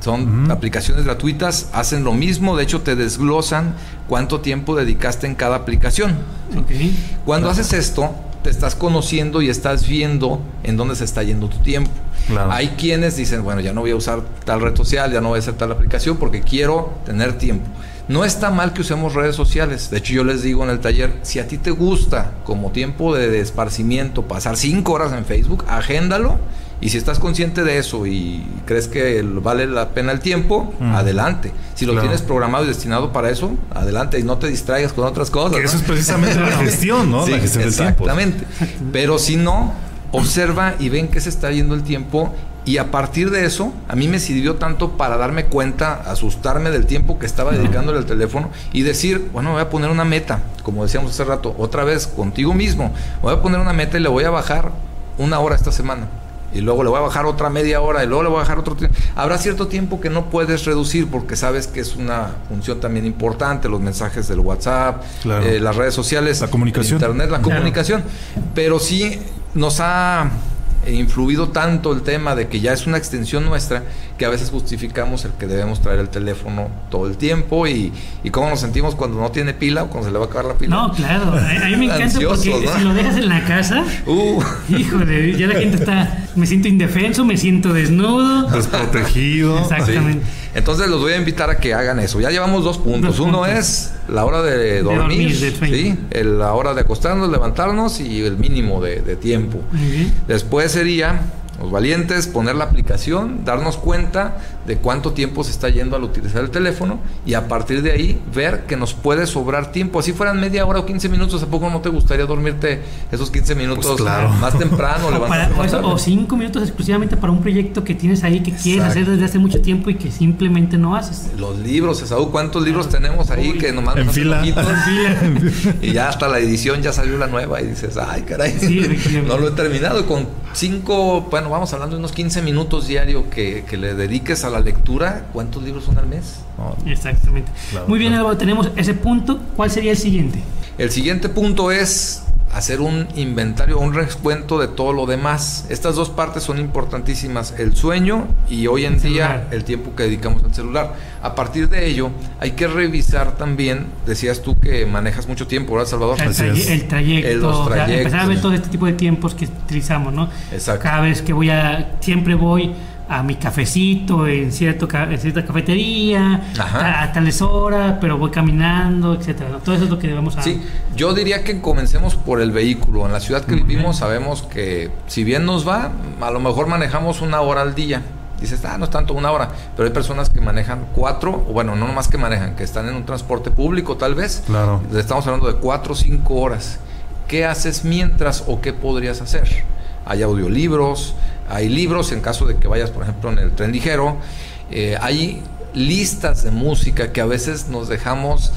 Son aplicaciones gratuitas, hacen lo mismo, de hecho te desglosan cuánto tiempo dedicaste en cada aplicación. Cuando haces esto, te estás conociendo y estás viendo en dónde se está yendo tu tiempo. Hay quienes dicen, bueno, ya no voy a usar tal red social, ya no voy a hacer tal aplicación porque quiero tener tiempo. No está mal que usemos redes sociales. De hecho, yo les digo en el taller, si a ti te gusta como tiempo de esparcimiento pasar cinco horas en Facebook, agéndalo. Y si estás consciente de eso y crees que vale la pena el tiempo, mm. adelante. Si lo tienes programado y destinado para eso, adelante y no te distraigas con otras cosas. eso es precisamente la [LAUGHS] gestión, ¿no? la gestión del tiempo. Exactamente. Pero si no, observa y ven que se está yendo el tiempo y a partir de eso, a mí me sirvió tanto para darme cuenta, asustarme del tiempo que estaba dedicándole al teléfono y decir, bueno, voy a poner una meta, como decíamos hace rato, otra vez contigo mismo, voy a poner una meta y le voy a bajar una hora esta semana. Y luego le voy a bajar otra media hora y luego le voy a bajar otro tiempo. Habrá cierto tiempo que no puedes reducir porque sabes que es una función también importante, los mensajes del WhatsApp, eh, las redes sociales, la comunicación. Internet, la comunicación. Pero sí nos ha influido tanto el tema de que ya es una extensión nuestra que a veces justificamos el que debemos traer el teléfono todo el tiempo y, y cómo nos sentimos cuando no tiene pila o cuando se le va a acabar la pila. No, claro, a mí me encanta porque si lo dejas en la casa, [LAUGHS] uh. híjole, ya la gente está, me siento indefenso, me siento desnudo, desprotegido. Exactamente. Entonces los voy a invitar a que hagan eso. Ya llevamos dos puntos. Uno es la hora de dormir, ¿sí? la hora de acostarnos, levantarnos y el mínimo de, tiempo. Después sería los valientes, poner la aplicación, darnos cuenta de cuánto tiempo se está yendo al utilizar el teléfono y a partir de ahí ver que nos puede sobrar tiempo. Así fueran media hora o 15 minutos, ¿a poco no te gustaría dormirte esos 15 minutos pues más temprano? [LAUGHS] o, 5 minutos exclusivamente para un proyecto que tienes ahí que quieres hacer desde hace mucho tiempo y que simplemente no haces. Los libros, Esaú, ¿cuántos libros tenemos ahí que nomás [LAUGHS] en fila. y ya hasta la edición ya salió la nueva y dices, ay caray, no lo he terminado con 5, bueno, vamos hablando de unos 15 minutos diario que, le dediques a la lectura, ¿cuántos libros son al mes? Exactamente. Muy bien, tenemos ese punto. ¿Cuál sería el siguiente? El siguiente punto es hacer un inventario, un recuento de todo lo demás. Estas dos partes son importantísimas, el sueño y hoy en día el tiempo que dedicamos al celular. A partir de ello, hay que revisar también, decías tú que manejas mucho tiempo, ¿verdad, Salvador? El, el trayecto, empezar a ver todo este tipo de tiempos que utilizamos, ¿no? Exacto. Cada vez que voy a, siempre voy a mi cafecito en, cierto, en cierta cafetería, a, tales horas, pero voy caminando, etcétera. Todo eso es lo que debemos hacer. Sí, yo diría que comencemos por el vehículo. En la ciudad que vivimos sabemos que si bien nos va, a lo mejor manejamos una hora al día. Dices, ah, no es tanto una hora, pero hay personas que manejan cuatro, o bueno, no nomás que manejan, que están en un transporte público tal vez. Claro. Estamos hablando de cuatro o cinco horas. ¿Qué haces mientras o qué podrías hacer? Hay audiolibros, hay libros en caso de que vayas, por ejemplo, en el tren ligero. Eh, hay listas de música que a veces nos dejamos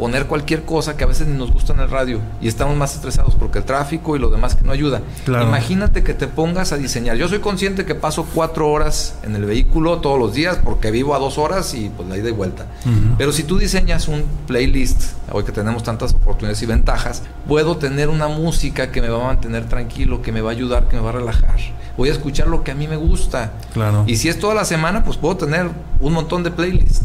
poner cualquier cosa que a veces ni nos gusta en el radio y estamos más estresados porque el tráfico y lo demás que no ayuda. Imagínate que te pongas a diseñar. Yo soy consciente que paso cuatro horas en el vehículo todos los días porque vivo a dos horas y pues la ida y vuelta. Pero si tú diseñas un playlist, hoy que tenemos tantas oportunidades y ventajas, puedo tener una música que me va a mantener tranquilo, que me va a ayudar, que me va a relajar voy a escuchar lo que a mí me gusta. Claro. Y si es toda la semana, pues puedo tener un montón de playlists.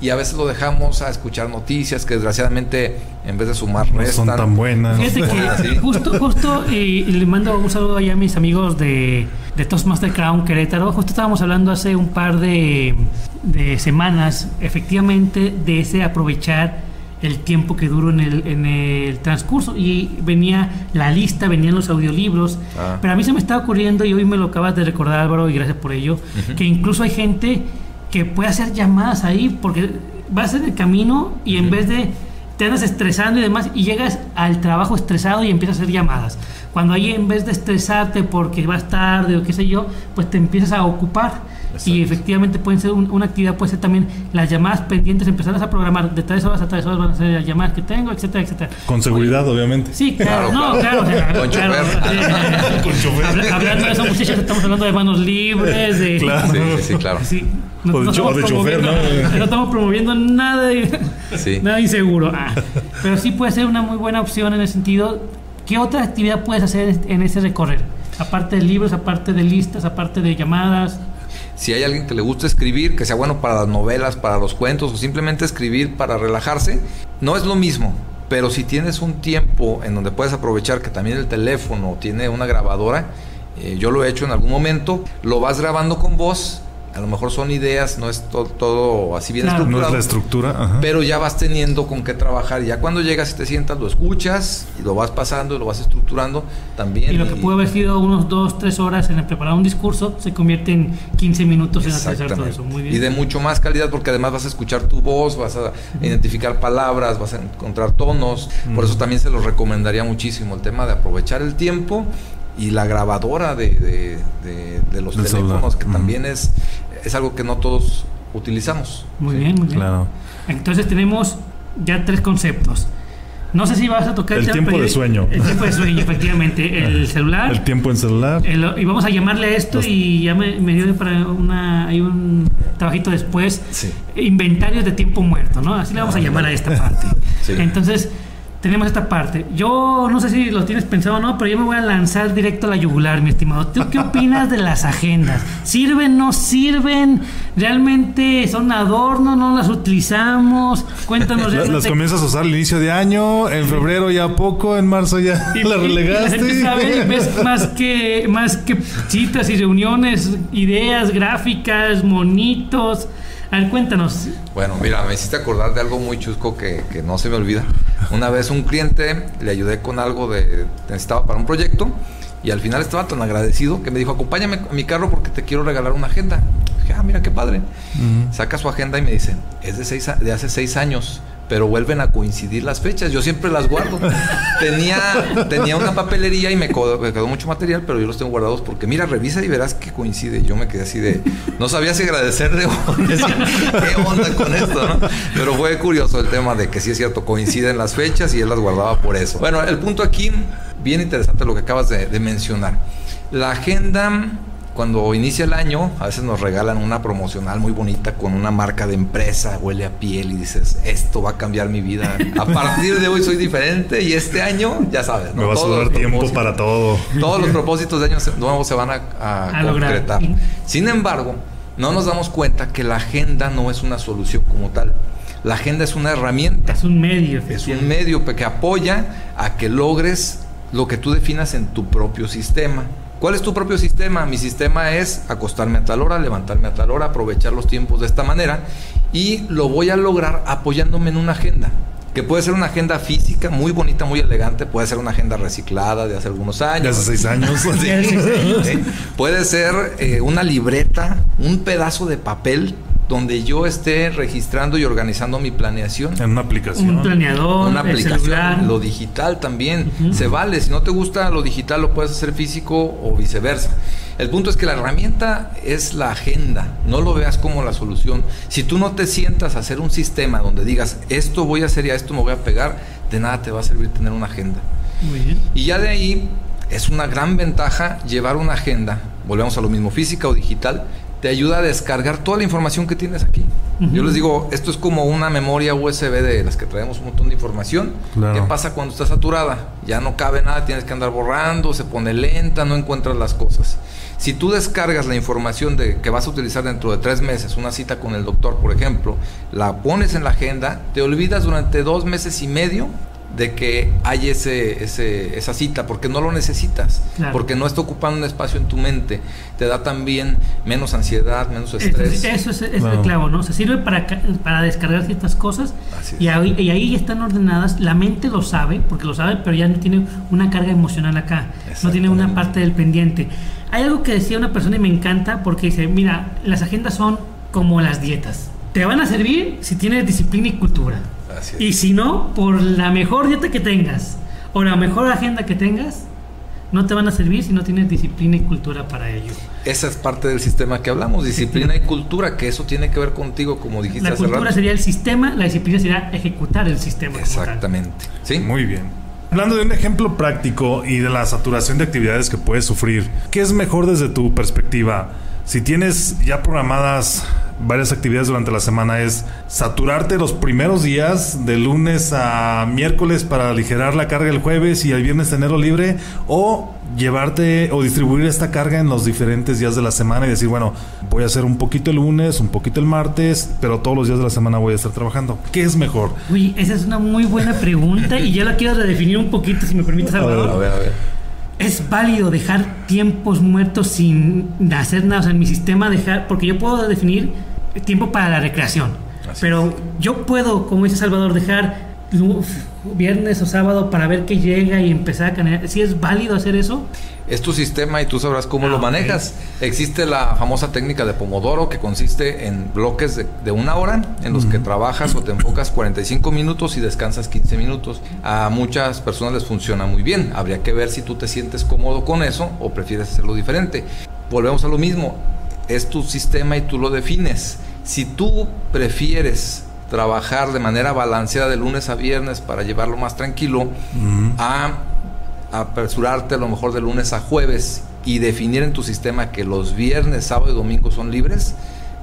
Y a veces lo dejamos a escuchar noticias que desgraciadamente en vez de sumar no son tan buenas. Fíjate que justo, justo, y, le mando un saludo allá a mis amigos de, de Toastmaster Crown Querétaro. Justo estábamos hablando hace un par de, de semanas, efectivamente, de ese aprovechar el tiempo que duró en el, en el transcurso. Y venía la lista, venían los audiolibros, ah. pero a mí se me estaba ocurriendo y hoy me lo acabas de recordar Álvaro y gracias por ello, que incluso hay gente que puede hacer llamadas ahí porque vas en el camino y en vez de te andas estresando y demás y llegas al trabajo estresado y empiezas a hacer llamadas. Cuando ahí en vez de estresarte porque vas tarde o qué sé yo, pues te empiezas a ocupar y efectivamente pueden ser una actividad, puede ser también las llamadas pendientes, empezarlas a programar de tres horas a tres horas van a ser las llamadas que tengo, etcétera, etcétera. Con seguridad, obviamente. Sí, claro, no, claro. Con claro, Con hablando de eso, muchachos, estamos hablando de manos libres, de... [LAUGHS] Claro. Sí, sí, claro. No, de, chofer, ¿no? No estamos promoviendo nada, [LAUGHS] nada inseguro. Ah, pero sí puede ser una muy buena opción en el sentido, ¿qué otra actividad puedes hacer en ese recorrer? Aparte de libros, aparte de listas, aparte de llamadas. Si hay alguien que le gusta escribir, que sea bueno para las novelas, para los cuentos o simplemente escribir para relajarse, no es lo mismo. Pero si tienes un tiempo en donde puedes aprovechar que también el teléfono tiene una grabadora, eh, yo lo he hecho en algún momento, lo vas grabando con voz a lo mejor son ideas, no es todo, así bien estructurado. No es la estructura, pero ya vas teniendo con qué trabajar. Y ya cuando llegas y te sientas, lo escuchas y lo vas pasando y lo vas estructurando también. Y lo que puede haber sido unos dos, tres horas en el preparar un discurso se convierte en 15 minutos en hacer todo eso. Muy bien. Y de mucho más calidad porque además vas a escuchar tu voz, vas a identificar palabras, vas a encontrar tonos. Por eso también se los recomendaría muchísimo el tema de aprovechar el tiempo y la grabadora de, de, los teléfonos, que también es es algo que no todos utilizamos. Muy bien, muy bien. Claro. Entonces tenemos ya tres conceptos. No sé si vas a tocar el, tiempo de sueño. El tiempo de sueño, efectivamente. [LAUGHS] El celular. El tiempo en celular. y vamos a llamarle a esto y ya me, dio para una. Hay un trabajito después. Sí. Inventarios de tiempo muerto, ¿no? Así le vamos a llamar a esta parte. [LAUGHS] Sí. Entonces, tenemos esta parte. Yo no sé si lo tienes pensado o no, pero yo me voy a lanzar directo a la yugular, mi estimado. ¿Tú qué opinas de las agendas? ¿Sirven, no sirven? ¿Realmente son adornos? ¿No las utilizamos? Cuéntanos. Las, comienzas a usar al inicio de año, en febrero ya poco, en marzo ya y, las relegaste. Y ves [LAUGHS] más que, más que citas y reuniones, ideas, gráficas, monitos. A ver, cuéntanos. Bueno, mira, me hiciste acordar de algo muy chusco que, que no se me olvida. Una vez un cliente le ayudé con algo de necesitaba para un proyecto y al final estaba tan agradecido que me dijo, acompáñame a mi carro porque te quiero regalar una agenda. Dije, ah, mira qué padre. Saca su agenda y me dice, es de, seis, de hace seis años pero vuelven a coincidir las fechas. Yo siempre las guardo. [LAUGHS] tenía, tenía una papelería y me quedó, mucho material, pero yo los tengo guardados porque, mira, revisa y verás que coincide. Yo me quedé así de, no sabía si agradecerle o [LAUGHS] qué onda con esto, ¿no? Pero fue curioso el tema de que sí es cierto, coinciden las fechas y él las guardaba por eso. Bueno, el punto aquí, bien interesante lo que acabas de, de mencionar. La agenda cuando inicia el año, a veces nos regalan una promocional muy bonita con una marca de empresa, huele a piel y dices, esto va a cambiar mi vida. A partir de hoy soy diferente y este año, ya sabes, ¿no? me va a dar tiempo para todo. Todos los propósitos de año nuevos se van a, concretar. Sin embargo, no nos damos cuenta que la agenda no es una solución como tal. La agenda es una herramienta. Es un medio. Es un medio que apoya a que logres lo que tú definas en tu propio sistema. ¿Cuál es tu propio sistema? Mi sistema es acostarme a tal hora, levantarme a tal hora, aprovechar los tiempos de esta manera y lo voy a lograr apoyándome en una agenda que puede ser una agenda física muy bonita, muy elegante, puede ser una agenda reciclada de hace algunos años. De hace seis años. [LAUGHS] [LAUGHS] Puede ser eh, una libreta, un pedazo de papel donde yo esté registrando y organizando mi planeación. En una aplicación. Un planeador, una aplicación. Lo digital también se vale. Si no te gusta lo digital, lo puedes hacer físico o viceversa. El punto es que la herramienta es la agenda. No lo veas como la solución. Si tú no te sientas a hacer un sistema donde digas esto voy a hacer y a esto me voy a pegar, de nada te va a servir tener una agenda. Muy bien. Y ya de ahí es una gran ventaja llevar una agenda. Volvemos a lo mismo, física o digital te ayuda a descargar toda la información que tienes aquí. Yo les digo, esto es como una memoria USB de las que traemos un montón de información. ¿Qué pasa cuando está saturada? Ya no cabe nada, tienes que andar borrando, se pone lenta, no encuentras las cosas. Si tú descargas la información de que vas a utilizar dentro de tres meses, una cita con el doctor, por ejemplo, la pones en la agenda, te olvidas durante dos meses y medio de que hay ese, ese, esa cita, porque no lo necesitas, porque no está ocupando un espacio en tu mente, te da también menos ansiedad, menos estrés. Eso es, el clavo, ¿no? Se sirve para, para descargar ciertas cosas y ahí, y ahí están ordenadas, la mente lo sabe, porque lo sabe, pero ya no tiene una carga emocional acá, no tiene una parte del pendiente. Hay algo que decía una persona y me encanta porque dice, mira, las agendas son como las dietas. Te van a servir si tienes disciplina y cultura. Y si no, por la mejor dieta que tengas o la mejor agenda que tengas, no te van a servir si no tienes disciplina y cultura para ello. Esa es parte del sistema que hablamos, disciplina y cultura, que eso tiene que ver contigo, como dijiste la cultura sería el sistema, la disciplina sería ejecutar el sistema. Exactamente. Sí. Muy bien. Hablando de un ejemplo práctico y de la saturación de actividades que puedes sufrir, ¿qué es mejor desde tu perspectiva? Si tienes ya programadas varias actividades durante la semana es saturarte los primeros días de lunes a miércoles para aligerar la carga el jueves y el viernes tenerlo libre o llevarte o distribuir esta carga en los diferentes días de la semana y decir, bueno, voy a hacer un poquito el lunes, un poquito el martes, pero todos los días de la semana voy a estar trabajando. ¿Qué es mejor? Uy, esa es una muy buena pregunta y ya la quiero redefinir un poquito, si me permites, Salvador. A ver, a ver es válido dejar tiempos muertos sin hacer nada. O sea, en mi sistema dejar, porque yo puedo definir tiempo para la recreación. pero yo puedo, como dice Salvador, dejar viernes o sábado para ver qué llega y empezar a canear. Si es válido hacer eso. Es tu sistema y tú sabrás cómo lo ah, manejas. Existe la famosa técnica de Pomodoro que consiste en bloques de, una hora en los que trabajas o te enfocas 45 minutos y descansas 15 minutos. A muchas personas les funciona muy bien. Habría que ver si tú te sientes cómodo con eso o prefieres hacerlo diferente. Volvemos a lo mismo. Es tu sistema y tú lo defines. Si tú prefieres trabajar de manera balanceada de lunes a viernes para llevarlo más tranquilo, a apresurarte a lo mejor de lunes a jueves y definir en tu sistema que los viernes, sábado y domingo son libres,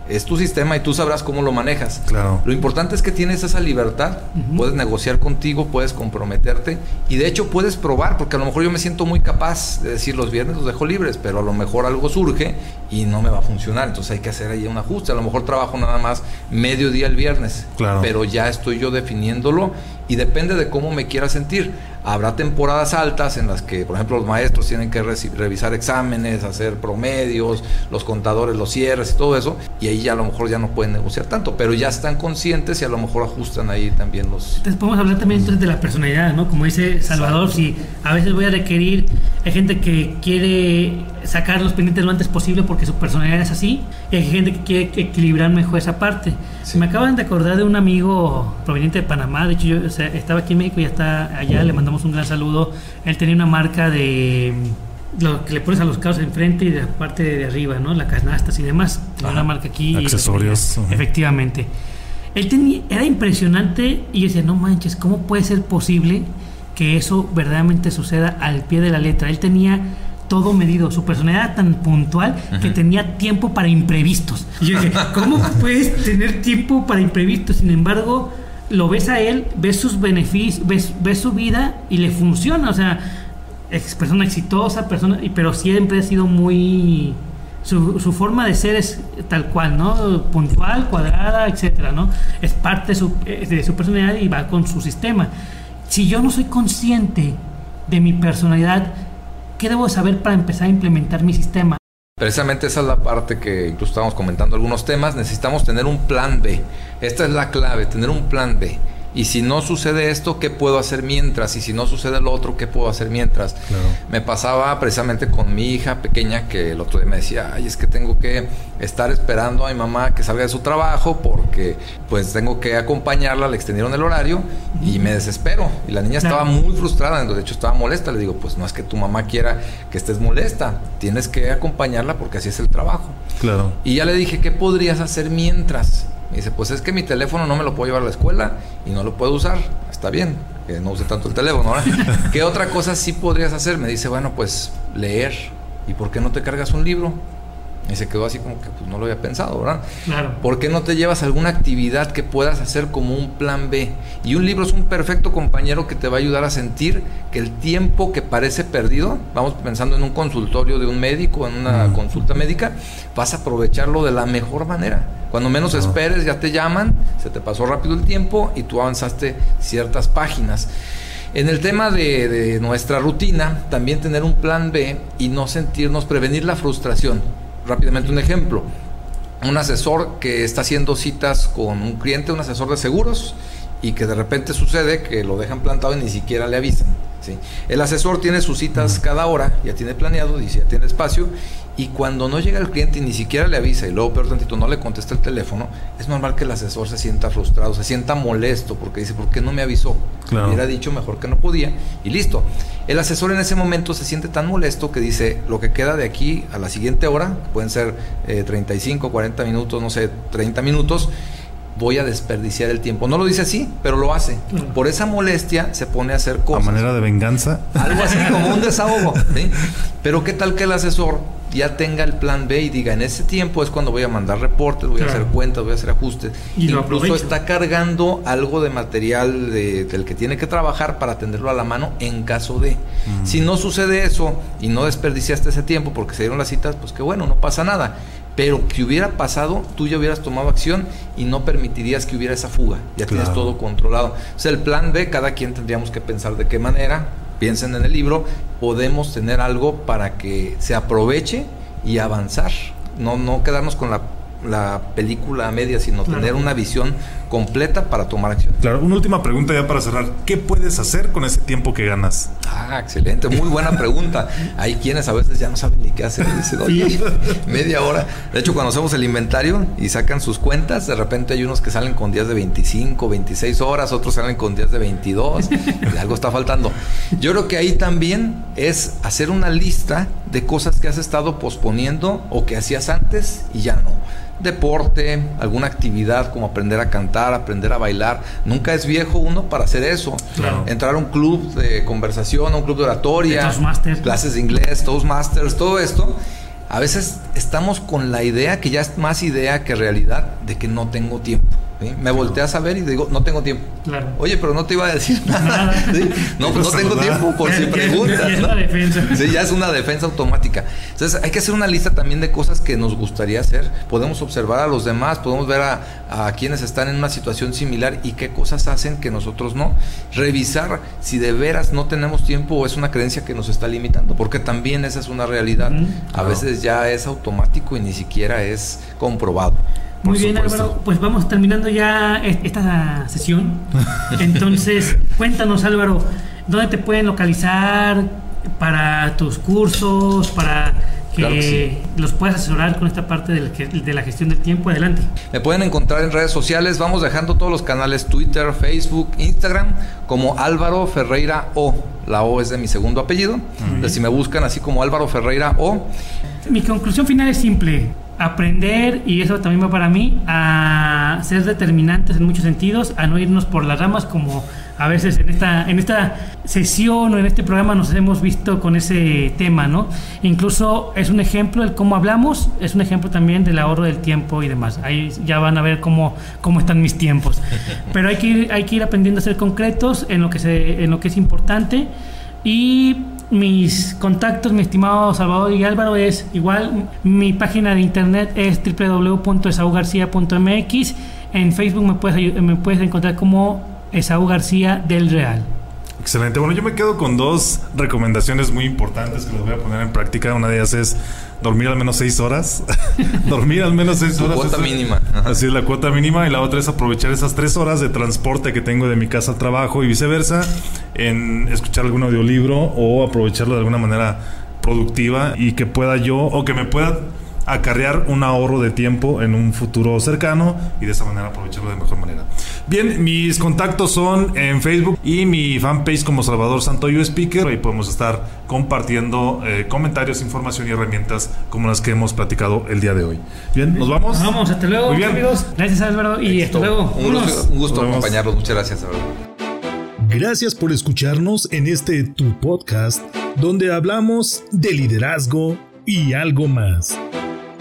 es tu sistema y tú sabrás cómo lo manejas. Claro. Lo importante es que tienes esa libertad, puedes negociar contigo, puedes comprometerte y de hecho puedes probar, porque a lo mejor yo me siento muy capaz de decir los viernes los dejo libres, pero a lo mejor algo surge y no me va a funcionar, entonces hay que hacer ahí un ajuste. A lo mejor trabajo nada más medio día el viernes, claro. pero ya estoy yo definiéndolo y depende de cómo me quiera sentir. Habrá temporadas altas en las que, por ejemplo, los maestros tienen que revisar exámenes, hacer promedios, los contadores, los cierres y todo eso, y ahí ya a lo mejor ya no pueden negociar tanto, pero ya están conscientes y a lo mejor ajustan ahí también los... Entonces podemos hablar también entonces de la personalidad, ¿no? Como dice Salvador, si a veces voy a requerir, hay gente que quiere sacar los pendientes lo antes posible porque su personalidad es así, y hay gente que quiere equilibrar mejor esa parte. Me acaban de acordar de un amigo proveniente de Panamá, de hecho yo estaba aquí en México y ya está allá, le mandamos un gran saludo. Él tenía una marca de lo que le pones a los carros enfrente y de la parte de arriba, ¿no? La canastas y demás. Tenía una marca aquí. Accesorios. efectivamente. Él tenía, era impresionante y yo decía, no manches, ¿cómo puede ser posible que eso verdaderamente suceda al pie de la letra? Él tenía todo medido, su personalidad tan puntual que tenía tiempo para imprevistos. Y yo dije, [LAUGHS] ¿cómo puedes tener tiempo para imprevistos? Sin embargo, lo ves a él, ves sus beneficios, ves, ves su vida y le funciona. O sea, es persona exitosa, persona, pero siempre ha sido muy... Su, su, forma de ser es tal cual, ¿no? Puntual, cuadrada, etcétera, ¿no? Es parte de su, de su personalidad y va con su sistema. Si yo no soy consciente de mi personalidad, ¿qué debo saber para empezar a implementar mi sistema? Precisamente esa es la parte que incluso estábamos comentando algunos temas. Necesitamos tener un plan B. Esta es la clave, tener un plan B. Y si no sucede esto, ¿qué puedo hacer mientras? Y si no sucede lo otro, ¿qué puedo hacer mientras? Me pasaba precisamente con mi hija pequeña que el otro día me decía, ay, es que tengo que estar esperando a mi mamá que salga de su trabajo porque pues tengo que acompañarla, le extendieron el horario y me desespero. Y la niña estaba muy frustrada, de hecho estaba molesta. Le digo, pues no es que tu mamá quiera que estés molesta, tienes que acompañarla porque así es el trabajo. Claro. Y ya le dije, ¿qué podrías hacer mientras? Y dice, pues es que mi teléfono no me lo puedo llevar a la escuela y no lo puedo usar. Está bien, que no use tanto el teléfono. [LAUGHS] ¿Qué otra cosa sí podrías hacer? Me dice, bueno, pues leer. ¿Y por qué no te cargas un libro? Y se quedó así como que pues, no lo había pensado, ¿verdad? Claro. ¿Por qué no te llevas alguna actividad que puedas hacer como un plan B? Y un libro es un perfecto compañero que te va a ayudar a sentir que el tiempo que parece perdido, vamos pensando en un consultorio de un médico, en una consulta médica, vas a aprovecharlo de la mejor manera. Cuando menos esperes, ya te llaman, se te pasó rápido el tiempo y tú avanzaste ciertas páginas. En el tema de, de nuestra rutina, también tener un plan B y no sentirnos, prevenir la frustración rápidamente un ejemplo. Un asesor que está haciendo citas con un cliente, un asesor de seguros, y que de repente sucede que lo dejan plantado y ni siquiera le avisan. ¿sí? El asesor tiene sus citas cada hora, ya tiene planeado, dice, ya tiene espacio, y cuando no llega el cliente y ni siquiera le avisa y luego peor tantito no le contesta el teléfono, es normal que el asesor se sienta frustrado, se sienta molesto porque dice, ¿por qué no me avisó? Claro. Me hubiera dicho mejor que no podía y listo. El asesor en ese momento se siente tan molesto que dice, lo que queda de aquí a la siguiente hora, pueden ser eh, 35, 40 minutos, no sé, 30 minutos, voy a desperdiciar el tiempo. No lo dice así, pero lo hace. Por esa molestia se pone a hacer cosas. A manera de venganza. Algo así [LAUGHS] como un desahogo. ¿sí? Pero qué tal que el asesor ya tenga el plan B y diga, en ese tiempo es cuando voy a mandar reportes, voy a hacer cuentas, voy a hacer ajustes. Y Incluso está cargando algo de material de, del que tiene que trabajar para tenerlo a la mano en caso de. Mm. Si no sucede eso y no desperdiciaste ese tiempo porque se dieron las citas, pues que bueno, no pasa nada pero que hubiera pasado, tú ya hubieras tomado acción y no permitirías que hubiera esa fuga. Ya claro. tienes todo controlado. O sea, el plan B, cada quien tendríamos que pensar de qué manera, piensen en el libro, podemos tener algo para que se aproveche y avanzar. No, no quedarnos con la la película a media, sino claro. tener una visión completa para tomar acción. Claro, una última pregunta ya para cerrar. ¿Qué puedes hacer con ese tiempo que ganas? Ah, excelente, muy buena pregunta. Hay quienes a veces ya no saben ni qué hacer. Dicen, oye, media hora. De hecho, cuando hacemos el inventario y sacan sus cuentas, de repente hay unos que salen con días de 25, 26 horas, otros salen con días de 22. y algo está faltando. Yo creo que ahí también es hacer una lista de cosas que has estado posponiendo o que hacías antes y ya no deporte, alguna actividad como aprender a cantar, aprender a bailar. Nunca es viejo uno para hacer eso. Claro. Entrar a un club de conversación, a un club de oratoria, Toastmasters. clases de inglés, Toastmasters, todo esto. A veces estamos con la idea, que ya es más idea que realidad, de que no tengo tiempo. ¿Sí? Me volteas a ver y digo, no tengo tiempo. Claro. Oye, pero no te iba a decir [LAUGHS] nada. ¿sí? No, pues no tengo tiempo por si [LAUGHS] preguntas. Ya es ¿no? Sí, ya es una defensa automática. Entonces hay que hacer una lista también de cosas que nos gustaría hacer. Podemos observar a los demás, podemos ver a, a quienes están en una situación similar y qué cosas hacen que nosotros no. Revisar si de veras no tenemos tiempo o es una creencia que nos está limitando, porque también esa es una realidad. A veces ya es automático y ni siquiera es comprobado. Muy bien. Álvaro. Pues vamos terminando ya esta sesión. [LAUGHS] Entonces, cuéntanos, Álvaro, ¿dónde te pueden localizar para tus cursos, para que, Claro que sí. los puedas asesorar con esta parte de la, ge- de la gestión del tiempo? Adelante. Me pueden encontrar en redes sociales, vamos dejando todos los canales Twitter, Facebook, Instagram, como Álvaro Ferreira O. La O es de mi segundo apellido. Entonces, si me buscan así como Álvaro Ferreira O, Mi conclusión final es simple. Aprender, y eso también va para mí, a ser determinantes en muchos sentidos, a no irnos por las ramas como a veces en esta, en esta sesión o en este programa nos hemos visto con ese tema, ¿no? Incluso es un ejemplo el cómo hablamos, es un ejemplo también del ahorro del tiempo y demás. Ahí ya van a ver cómo, cómo están mis tiempos. [LAUGHS] Pero hay que, ir, hay que ir aprendiendo a ser concretos en lo que, se, en lo que es importante y mis contactos, mi estimado Salvador y Álvaro, es igual. Mi página de internet es www.esaugarcia.mx. En Facebook me puedes, me puedes encontrar como Esaú García del Real. Excelente. Bueno, yo me quedo con dos recomendaciones muy importantes que las voy a poner en práctica. Una de ellas es dormir al menos seis horas. [LAUGHS] dormir al menos seis horas. La cuota mínima. Así es la cuota mínima. Y la otra es aprovechar esas tres horas de transporte que tengo de mi casa al trabajo y viceversa en escuchar algún audiolibro o aprovecharlo de alguna manera productiva y que pueda yo o que me pueda acarrear un ahorro de tiempo en un futuro cercano y de esa manera aprovecharlo de mejor manera. Bien, mis contactos son en Facebook y mi fanpage como Salvador Santoyo Speaker. Ahí podemos estar compartiendo eh, comentarios, información y herramientas como las que hemos platicado el día de hoy. Bien, nos vamos. Vamos, hasta luego, Muy bien. amigos. Gracias Álvaro y hasta luego. Un gusto, un gusto acompañarlos. Muchas gracias, Álvaro. Gracias por escucharnos en este tu podcast donde hablamos de liderazgo y algo más.